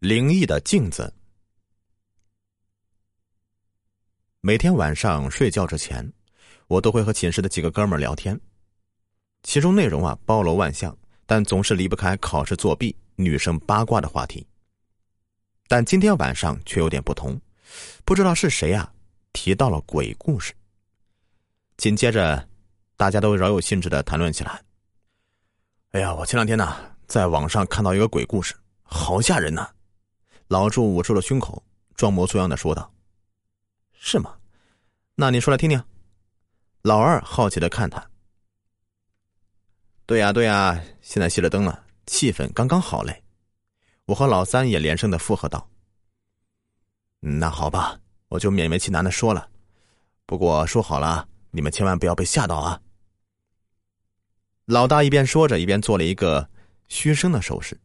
灵异的镜子。每天晚上睡觉之前，我都会和寝室的几个哥们聊天，其中内容啊包罗万象，但总是离不开考试作弊、女生八卦的话题。但今天晚上却有点不同，不知道是谁啊提到了鬼故事。紧接着，大家都饶有兴致的谈论起来。哎呀，我前两天呢在网上看到一个鬼故事，好吓人呐！老祝捂住了胸口，装模作样的说道：“是吗？那你说来听听。”老二好奇的看他。对呀对呀，现在熄了灯了，气氛刚刚好嘞。我和老三也连声的附和道：“那好吧，我就勉为其难的说了。不过说好了，你们千万不要被吓到啊。”老大一边说着，一边做了一个嘘声的手势。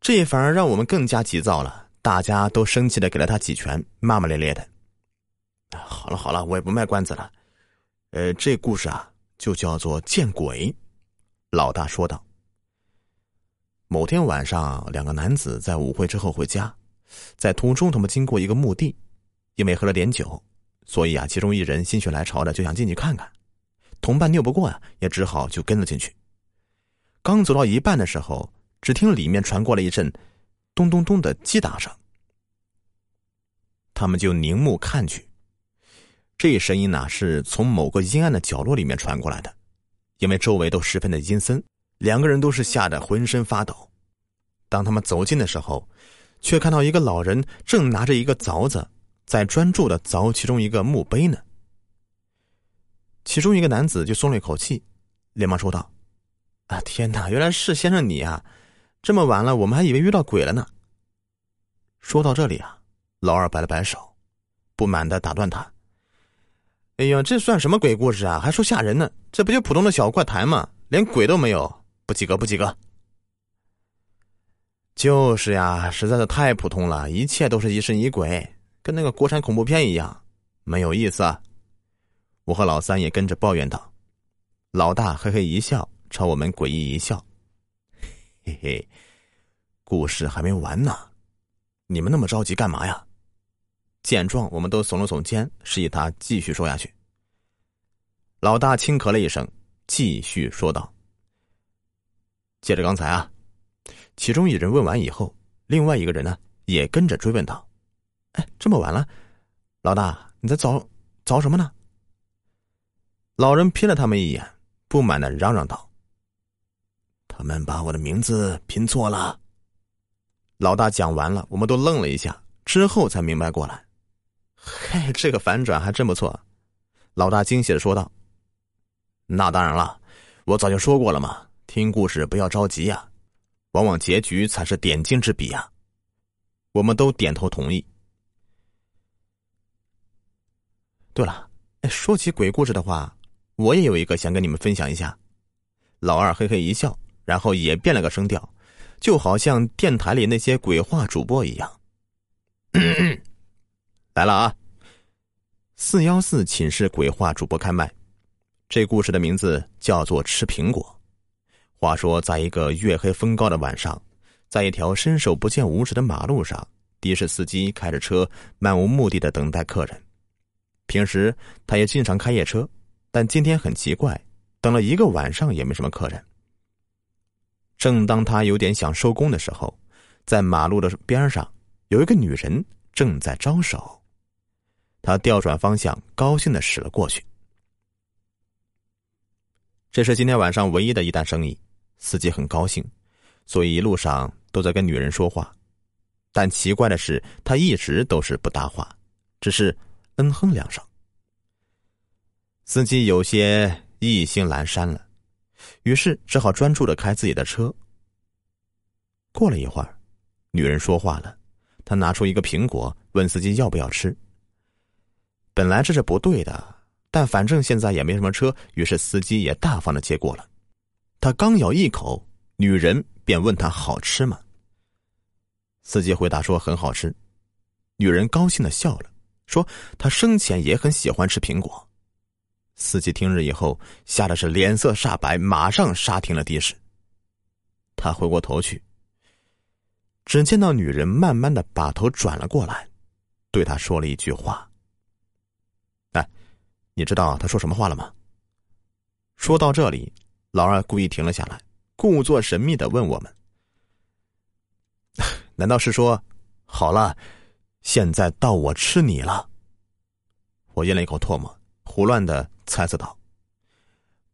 这反而让我们更加急躁了，大家都生气的给了他几拳，骂骂咧咧的。好了好了，我也不卖关子了。呃，这故事啊，就叫做见鬼。老大说道。某天晚上，两个男子在舞会之后回家，在途中他们经过一个墓地，因为喝了点酒，所以啊，其中一人心血来潮的就想进去看看，同伴拗不过啊，也只好就跟了进去。刚走到一半的时候。只听里面传过来一阵“咚咚咚”的击打声，他们就凝目看去，这声音呢是从某个阴暗的角落里面传过来的，因为周围都十分的阴森，两个人都是吓得浑身发抖。当他们走近的时候，却看到一个老人正拿着一个凿子，在专注的凿其中一个墓碑呢。其中一个男子就松了一口气，连忙说道：“啊，天哪，原来是先生你啊！”这么晚了，我们还以为遇到鬼了呢。说到这里啊，老二摆了摆手，不满的打断他：“哎呀，这算什么鬼故事啊？还说吓人呢？这不就普通的小怪谈吗？连鬼都没有，不及格，不及格。”就是呀，实在是太普通了，一切都是疑神疑鬼，跟那个国产恐怖片一样，没有意思。我和老三也跟着抱怨道。老大嘿嘿一笑，朝我们诡异一笑。嘿嘿，故事还没完呢，你们那么着急干嘛呀？见状，我们都耸了耸肩，示意他继续说下去。老大轻咳了一声，继续说道：“接着刚才啊，其中一人问完以后，另外一个人呢也跟着追问道：‘哎，这么晚了，老大你在找找什么呢？’老人瞥了他们一眼，不满的嚷嚷道。”他们把我的名字拼错了。老大讲完了，我们都愣了一下，之后才明白过来。嘿，这个反转还真不错。老大惊喜的说道：“那当然了，我早就说过了嘛，听故事不要着急呀，往往结局才是点睛之笔啊。”我们都点头同意。对了，说起鬼故事的话，我也有一个想跟你们分享一下。老二嘿嘿一笑。然后也变了个声调，就好像电台里那些鬼话主播一样。来了啊！四幺四寝室鬼话主播开麦，这故事的名字叫做《吃苹果》。话说，在一个月黑风高的晚上，在一条伸手不见五指的马路上，的士司机开着车漫无目的的等待客人。平时他也经常开夜车，但今天很奇怪，等了一个晚上也没什么客人。正当他有点想收工的时候，在马路的边上有一个女人正在招手。他调转方向，高兴的驶了过去。这是今天晚上唯一的一单生意，司机很高兴，所以一路上都在跟女人说话。但奇怪的是，他一直都是不搭话，只是嗯哼两声。司机有些意兴阑珊了。于是只好专注的开自己的车。过了一会儿，女人说话了，她拿出一个苹果，问司机要不要吃。本来这是不对的，但反正现在也没什么车，于是司机也大方的接过了。他刚咬一口，女人便问他好吃吗？司机回答说很好吃。女人高兴的笑了，说她生前也很喜欢吃苹果。司机听日以后，吓得是脸色煞白，马上刹停了的士。他回过头去，只见到女人慢慢的把头转了过来，对他说了一句话：“哎，你知道他说什么话了吗？”说到这里，老二故意停了下来，故作神秘的问我们：“难道是说，好了，现在到我吃你了？”我咽了一口唾沫，胡乱的猜测道：“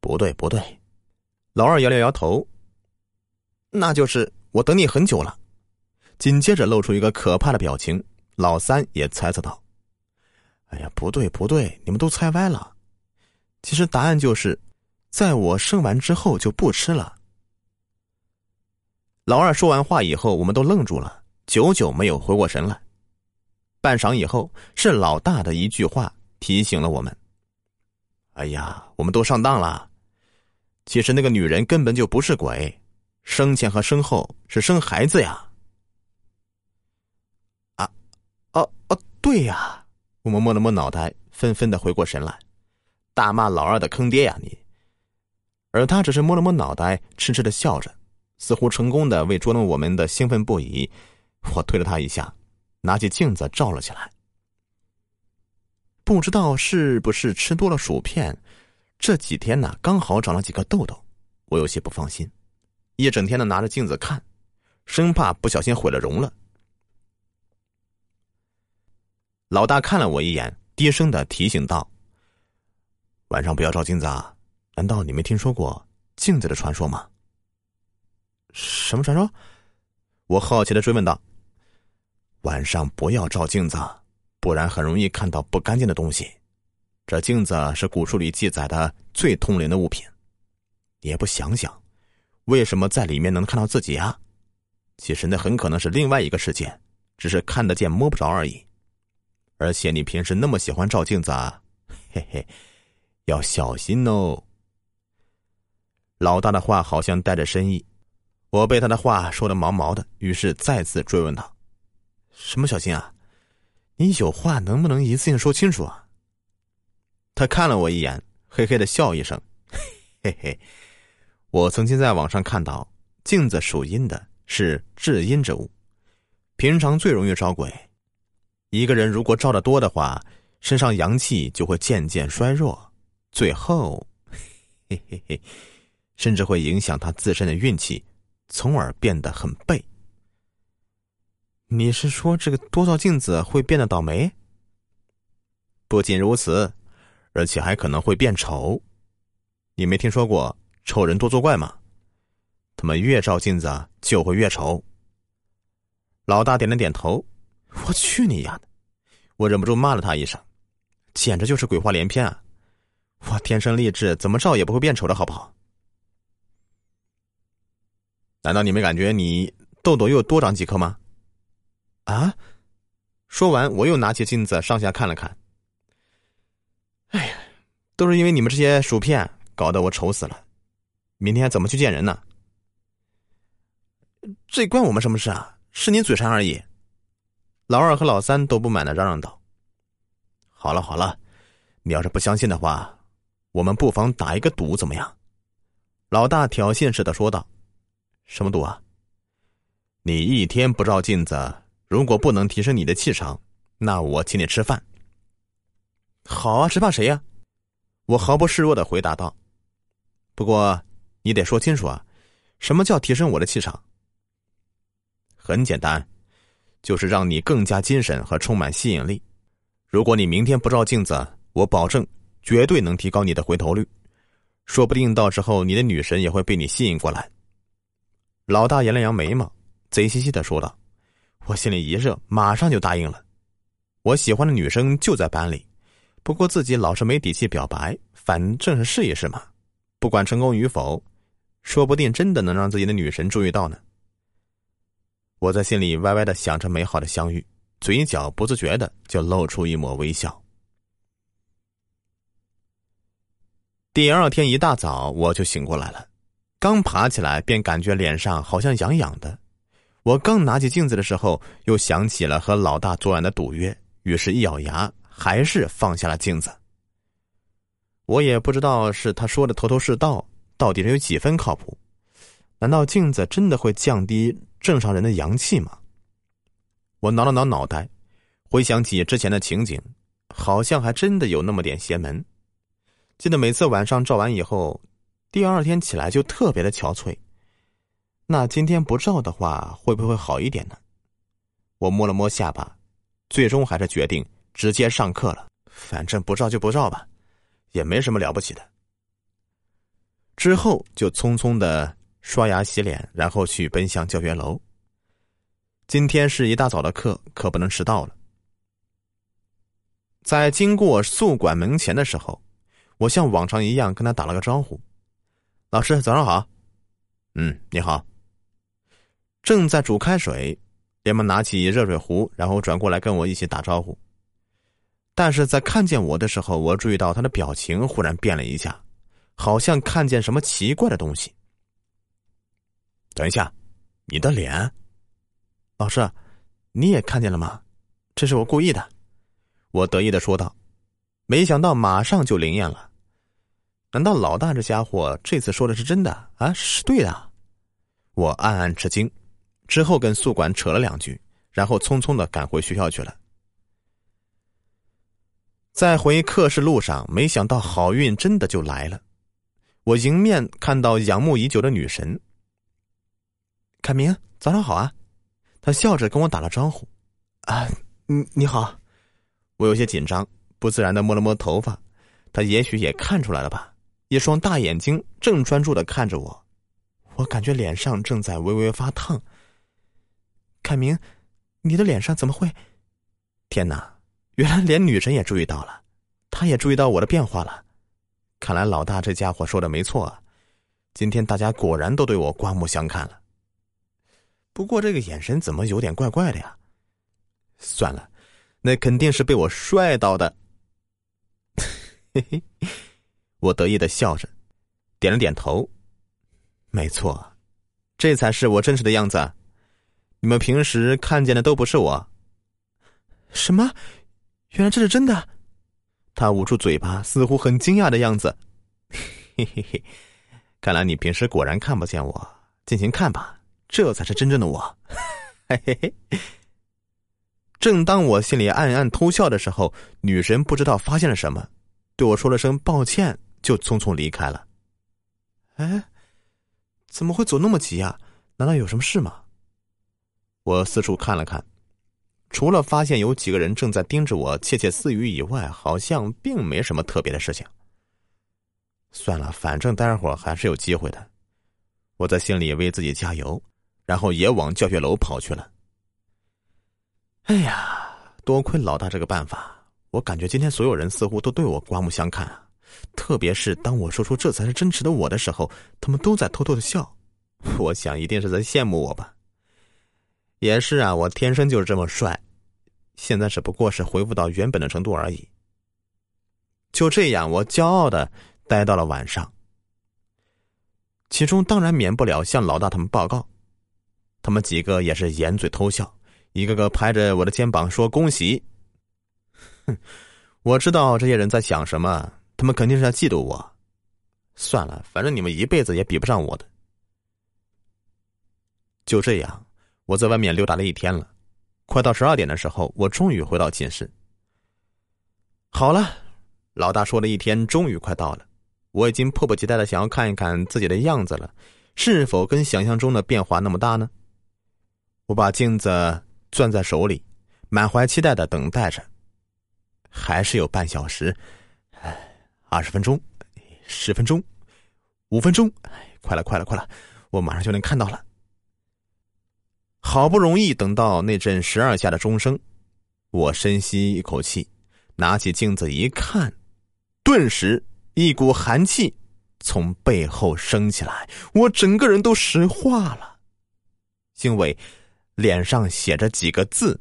不对，不对。”老二摇了摇头。那就是我等你很久了，紧接着露出一个可怕的表情。老三也猜测道：“哎呀，不对不对，你们都猜歪了。其实答案就是，在我生完之后就不吃了。”老二说完话以后，我们都愣住了，久久没有回过神来。半晌以后，是老大的一句话提醒了我们：“哎呀，我们都上当了。其实那个女人根本就不是鬼。”生前和身后是生孩子呀！啊，哦哦，对呀！我们摸了摸脑袋，纷纷的回过神来，大骂老二的坑爹呀你！而他只是摸了摸脑袋，痴痴的笑着，似乎成功的为捉弄我们的兴奋不已。我推了他一下，拿起镜子照了起来。不知道是不是吃多了薯片，这几天呢刚好长了几个痘痘，我有些不放心。一整天的拿着镜子看，生怕不小心毁了容了。老大看了我一眼，低声的提醒道：“晚上不要照镜子啊！难道你没听说过镜子的传说吗？”什么传说？我好奇的追问道。“晚上不要照镜子，不然很容易看到不干净的东西。这镜子是古书里记载的最通灵的物品，也不想想。”为什么在里面能看到自己啊？其实那很可能是另外一个世界，只是看得见摸不着而已。而且你平时那么喜欢照镜子，啊，嘿嘿，要小心哦。老大的话好像带着深意，我被他的话说的毛毛的，于是再次追问他：“什么小心啊？你有话能不能一次性说清楚啊？”他看了我一眼，嘿嘿的笑一声，嘿嘿。我曾经在网上看到，镜子属阴的是至阴之物，平常最容易招鬼。一个人如果照的多的话，身上阳气就会渐渐衰弱，最后，嘿嘿嘿，甚至会影响他自身的运气，从而变得很背。你是说这个多照镜子会变得倒霉？不仅如此，而且还可能会变丑。你没听说过？丑人多作怪吗，他们越照镜子就会越丑。老大点了点头，我去你丫的！我忍不住骂了他一声，简直就是鬼话连篇啊！我天生丽质，怎么照也不会变丑的好不好？难道你没感觉你痘痘又多长几颗吗？啊！说完，我又拿起镜子上下看了看。哎呀，都是因为你们这些薯片搞得我丑死了。明天怎么去见人呢？这关我们什么事啊？是你嘴馋而已。老二和老三都不满的嚷嚷道：“好了好了，你要是不相信的话，我们不妨打一个赌，怎么样？”老大挑衅似的说道：“什么赌啊？你一天不照镜子，如果不能提升你的气场，那我请你吃饭。”好啊，只怕谁呀？我毫不示弱的回答道：“不过。”你得说清楚啊，什么叫提升我的气场？很简单，就是让你更加精神和充满吸引力。如果你明天不照镜子，我保证绝对能提高你的回头率，说不定到时候你的女神也会被你吸引过来。老大扬了扬眉毛，贼兮兮的说道：“我心里一热，马上就答应了。我喜欢的女生就在班里，不过自己老是没底气表白，反正是试一试嘛，不管成功与否。”说不定真的能让自己的女神注意到呢。我在心里歪歪的想着美好的相遇，嘴角不自觉的就露出一抹微笑。第二天一大早我就醒过来了，刚爬起来便感觉脸上好像痒痒的。我刚拿起镜子的时候，又想起了和老大昨晚的赌约，于是一咬牙，还是放下了镜子。我也不知道是他说的头头是道。到底是有几分靠谱？难道镜子真的会降低正常人的阳气吗？我挠了挠脑袋，回想起之前的情景，好像还真的有那么点邪门。记得每次晚上照完以后，第二天起来就特别的憔悴。那今天不照的话，会不会好一点呢？我摸了摸下巴，最终还是决定直接上课了。反正不照就不照吧，也没什么了不起的。之后就匆匆的刷牙洗脸，然后去奔向教学楼。今天是一大早的课，可不能迟到了。在经过宿管门前的时候，我像往常一样跟他打了个招呼：“老师，早上好。”“嗯，你好。”正在煮开水，连忙拿起热水壶，然后转过来跟我一起打招呼。但是在看见我的时候，我注意到他的表情忽然变了一下，好像看见什么奇怪的东西。等一下，你的脸。老师，你也看见了吗？这是我故意的，我得意的说道。没想到马上就灵验了。难道老大这家伙这次说的是真的啊？是对的。我暗暗吃惊，之后跟宿管扯了两句，然后匆匆的赶回学校去了。在回课室路上，没想到好运真的就来了。我迎面看到仰慕已久的女神。凯明，早上好啊。他笑着跟我打了招呼，啊，你你好，我有些紧张，不自然的摸了摸头发，他也许也看出来了吧，一双大眼睛正专注的看着我，我感觉脸上正在微微发烫。凯明，你的脸上怎么会？天哪，原来连女神也注意到了，她也注意到我的变化了，看来老大这家伙说的没错，啊今天大家果然都对我刮目相看了。不过这个眼神怎么有点怪怪的呀？算了，那肯定是被我帅到的。嘿嘿，我得意的笑着，点了点头。没错，这才是我真实的样子。你们平时看见的都不是我。什么？原来这是真的？他捂住嘴巴，似乎很惊讶的样子。嘿嘿嘿，看来你平时果然看不见我，尽情看吧。这才是真正的我，嘿嘿嘿。正当我心里暗暗偷笑的时候，女神不知道发现了什么，对我说了声抱歉，就匆匆离开了。哎，怎么会走那么急呀？难道有什么事吗？我四处看了看，除了发现有几个人正在盯着我窃窃私语以外，好像并没什么特别的事情。算了，反正待会儿还是有机会的。我在心里为自己加油。然后也往教学楼跑去了。哎呀，多亏老大这个办法，我感觉今天所有人似乎都对我刮目相看！特别是当我说出这才是真实的我的时候，他们都在偷偷的笑。我想一定是在羡慕我吧。也是啊，我天生就是这么帅，现在只不过是恢复到原本的程度而已。就这样，我骄傲的待到了晚上。其中当然免不了向老大他们报告。他们几个也是掩嘴偷笑，一个个拍着我的肩膀说：“恭喜！”哼，我知道这些人在想什么，他们肯定是在嫉妒我。算了，反正你们一辈子也比不上我的。就这样，我在外面溜达了一天了。快到十二点的时候，我终于回到寝室。好了，老大说的一天终于快到了，我已经迫不及待的想要看一看自己的样子了，是否跟想象中的变化那么大呢？我把镜子攥在手里，满怀期待的等待着。还是有半小时，哎，二十分钟，十分钟，五分钟，哎，快了，快了，快了，我马上就能看到了。好不容易等到那阵十二下的钟声，我深吸一口气，拿起镜子一看，顿时一股寒气从背后升起来，我整个人都石化了，因为。脸上写着几个字：“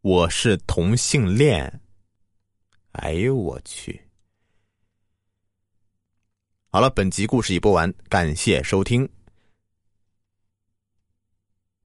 我是同性恋。”哎呦我去！好了，本集故事已播完，感谢收听。